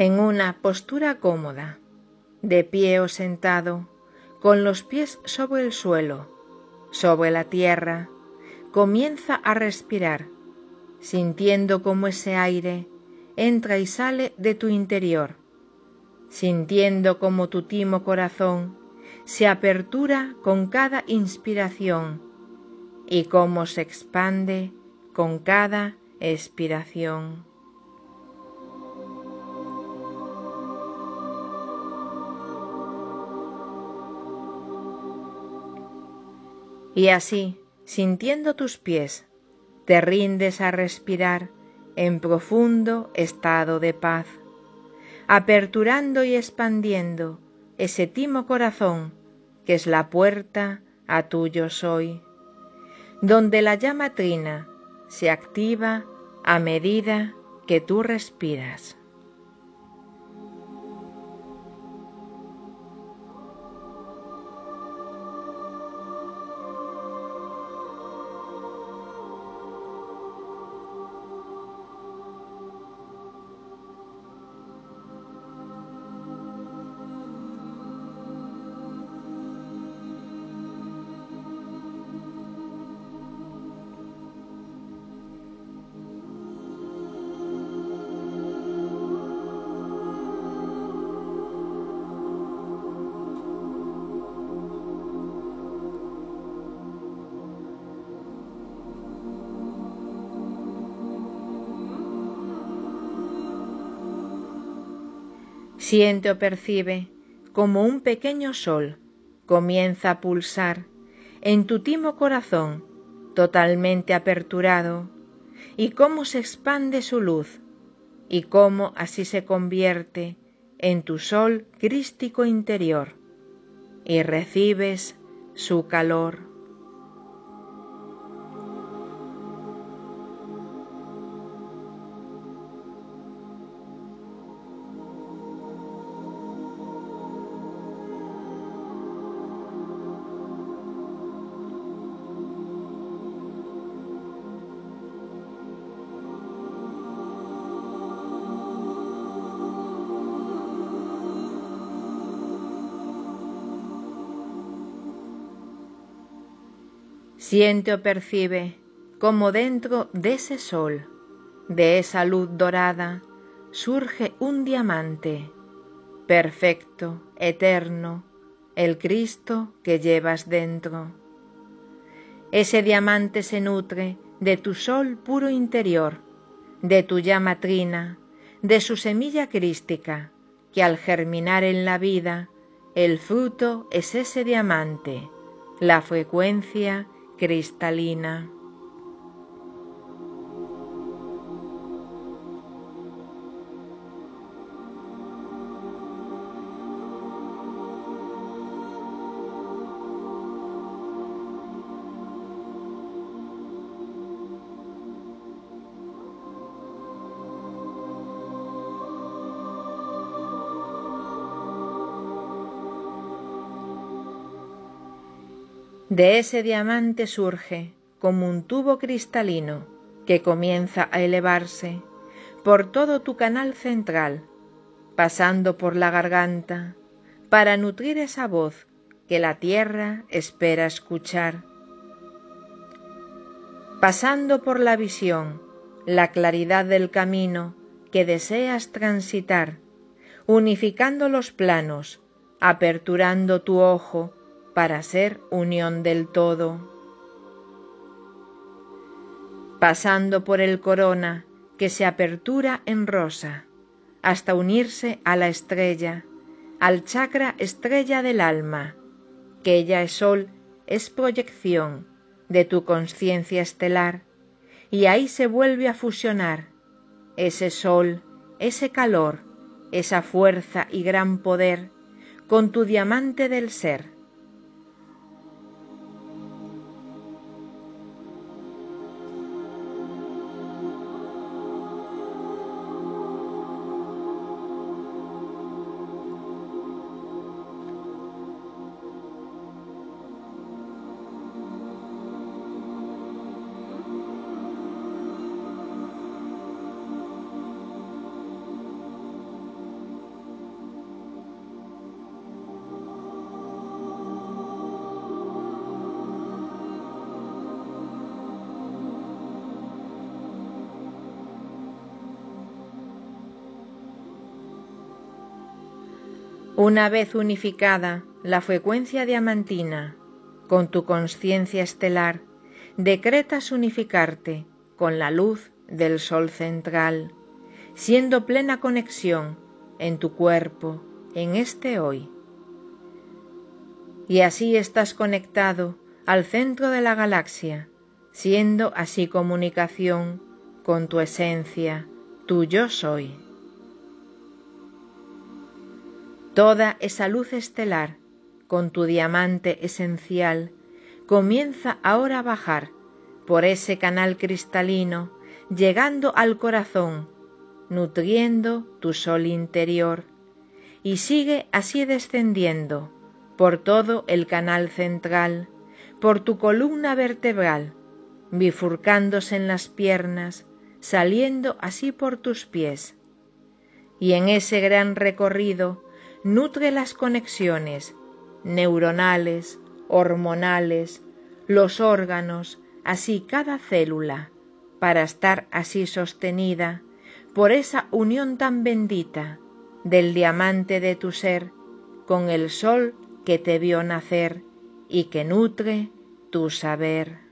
En una postura cómoda, de pie o sentado, con los pies sobre el suelo, sobre la tierra, comienza a respirar, sintiendo cómo ese aire entra y sale de tu interior, sintiendo cómo tu timo corazón se apertura con cada inspiración y cómo se expande con cada expiración. Y así, sintiendo tus pies, te rindes a respirar en profundo estado de paz, aperturando y expandiendo ese timo corazón que es la puerta a tuyo soy, donde la llama trina se activa a medida que tú respiras. Siente o percibe como un pequeño sol comienza a pulsar en tu timo corazón totalmente aperturado y cómo se expande su luz y cómo así se convierte en tu sol crístico interior y recibes su calor. Siente o percibe como dentro de ese sol, de esa luz dorada, surge un diamante, perfecto, eterno, el Cristo que llevas dentro. Ese diamante se nutre de tu sol puro interior, de tu llama trina, de su semilla crística, que al germinar en la vida, el fruto es ese diamante, la frecuencia cristalina. De ese diamante surge, como un tubo cristalino, que comienza a elevarse por todo tu canal central, pasando por la garganta, para nutrir esa voz que la tierra espera escuchar. Pasando por la visión, la claridad del camino que deseas transitar, unificando los planos, aperturando tu ojo para ser unión del todo. Pasando por el corona que se apertura en rosa, hasta unirse a la estrella, al chakra estrella del alma, que ella es sol, es proyección de tu conciencia estelar, y ahí se vuelve a fusionar ese sol, ese calor, esa fuerza y gran poder con tu diamante del ser Una vez unificada la frecuencia diamantina con tu conciencia estelar, decretas unificarte con la luz del Sol central, siendo plena conexión en tu cuerpo en este hoy. Y así estás conectado al centro de la galaxia, siendo así comunicación con tu esencia, tu yo soy. Toda esa luz estelar, con tu diamante esencial, comienza ahora a bajar por ese canal cristalino, llegando al corazón, nutriendo tu sol interior, y sigue así descendiendo por todo el canal central, por tu columna vertebral, bifurcándose en las piernas, saliendo así por tus pies. Y en ese gran recorrido nutre las conexiones neuronales, hormonales, los órganos, así cada célula, para estar así sostenida por esa unión tan bendita del diamante de tu ser con el sol que te vio nacer y que nutre tu saber.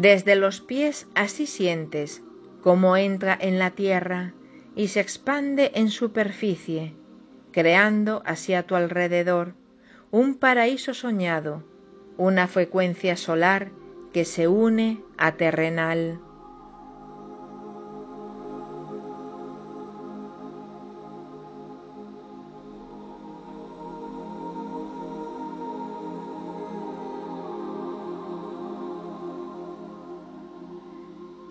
Desde los pies así sientes cómo entra en la tierra y se expande en superficie, creando así a tu alrededor un paraíso soñado, una frecuencia solar que se une a terrenal.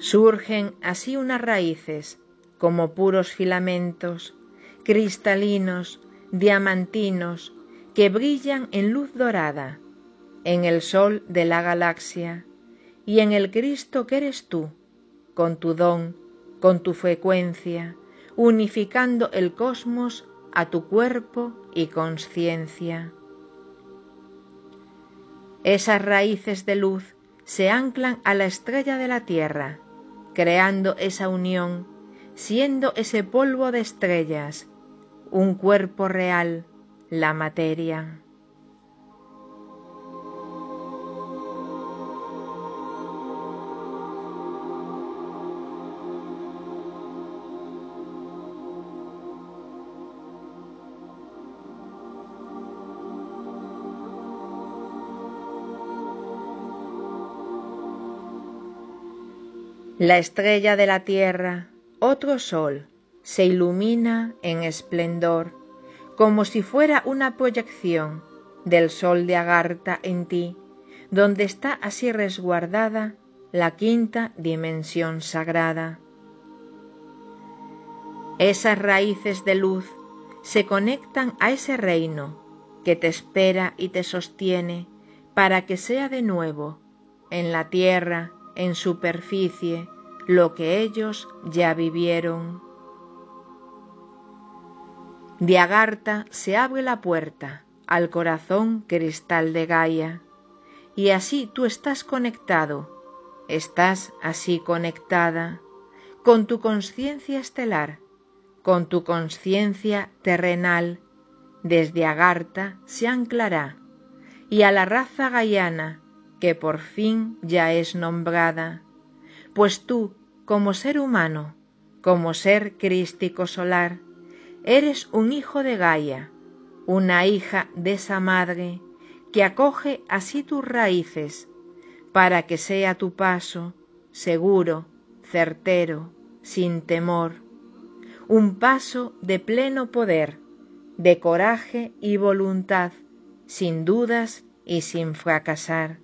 Surgen así unas raíces, como puros filamentos, cristalinos, diamantinos, que brillan en luz dorada, en el sol de la galaxia, y en el Cristo que eres tú, con tu don, con tu frecuencia, unificando el cosmos a tu cuerpo y conciencia. Esas raíces de luz se anclan a la estrella de la tierra, creando esa unión, siendo ese polvo de estrellas, un cuerpo real, la materia. La estrella de la tierra, otro sol, se ilumina en esplendor, como si fuera una proyección del sol de Agartha en ti, donde está así resguardada la quinta dimensión sagrada. Esas raíces de luz se conectan a ese reino que te espera y te sostiene para que sea de nuevo en la tierra en superficie lo que ellos ya vivieron. De Agartha se abre la puerta al corazón cristal de Gaia, y así tú estás conectado, estás así conectada con tu conciencia estelar, con tu conciencia terrenal, desde Agartha se anclará, y a la raza gaiana que por fin ya es nombrada, pues tú, como ser humano, como ser crístico solar, eres un hijo de Gaia, una hija de esa madre que acoge así tus raíces, para que sea tu paso seguro, certero, sin temor, un paso de pleno poder, de coraje y voluntad, sin dudas y sin fracasar.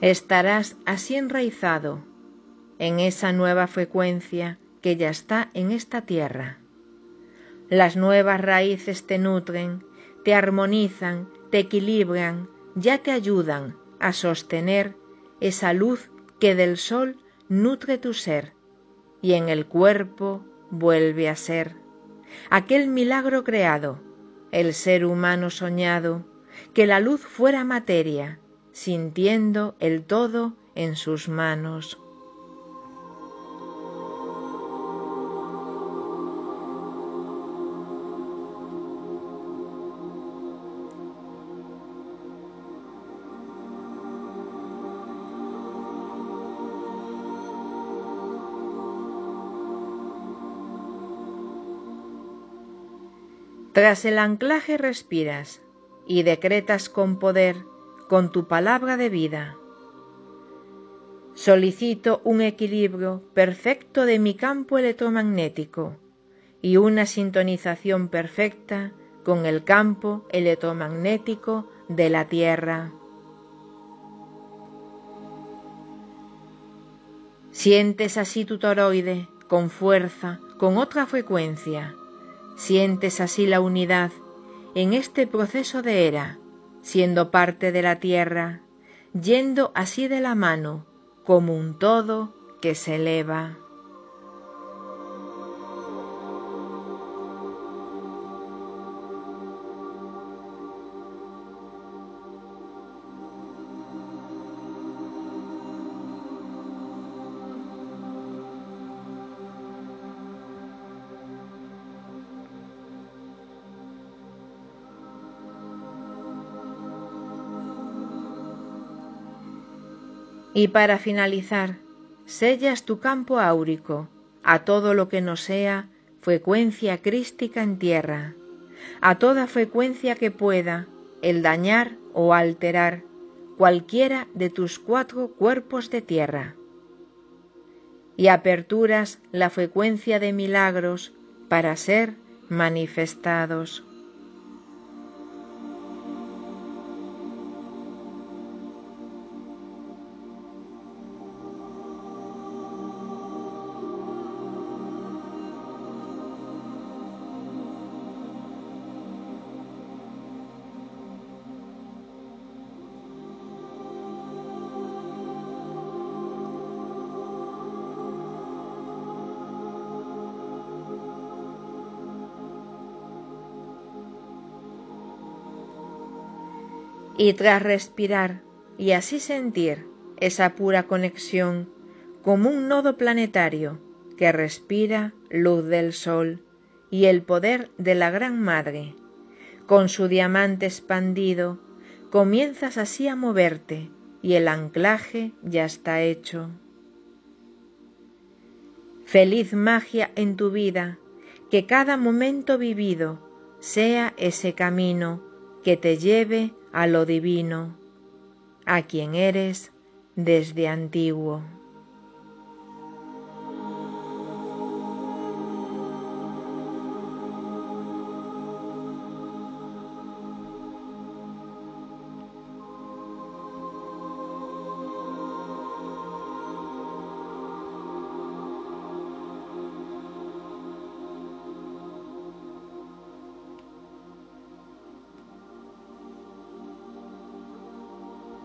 Estarás así enraizado en esa nueva frecuencia que ya está en esta tierra. Las nuevas raíces te nutren, te armonizan, te equilibran, ya te ayudan a sostener esa luz que del sol nutre tu ser y en el cuerpo vuelve a ser aquel milagro creado, el ser humano soñado, que la luz fuera materia, sintiendo el todo en sus manos. Tras el anclaje respiras y decretas con poder, con tu palabra de vida. Solicito un equilibrio perfecto de mi campo electromagnético y una sintonización perfecta con el campo electromagnético de la Tierra. Sientes así tu toroide con fuerza, con otra frecuencia, Sientes así la unidad en este proceso de era, siendo parte de la tierra, yendo así de la mano como un todo que se eleva. Y para finalizar, sellas tu campo áurico a todo lo que no sea frecuencia crística en tierra, a toda frecuencia que pueda el dañar o alterar cualquiera de tus cuatro cuerpos de tierra. Y aperturas la frecuencia de milagros para ser manifestados. Y tras respirar y así sentir esa pura conexión como un nodo planetario que respira luz del sol y el poder de la Gran Madre, con su diamante expandido, comienzas así a moverte y el anclaje ya está hecho. Feliz magia en tu vida, que cada momento vivido sea ese camino que te lleve a lo divino, a quien eres desde antiguo.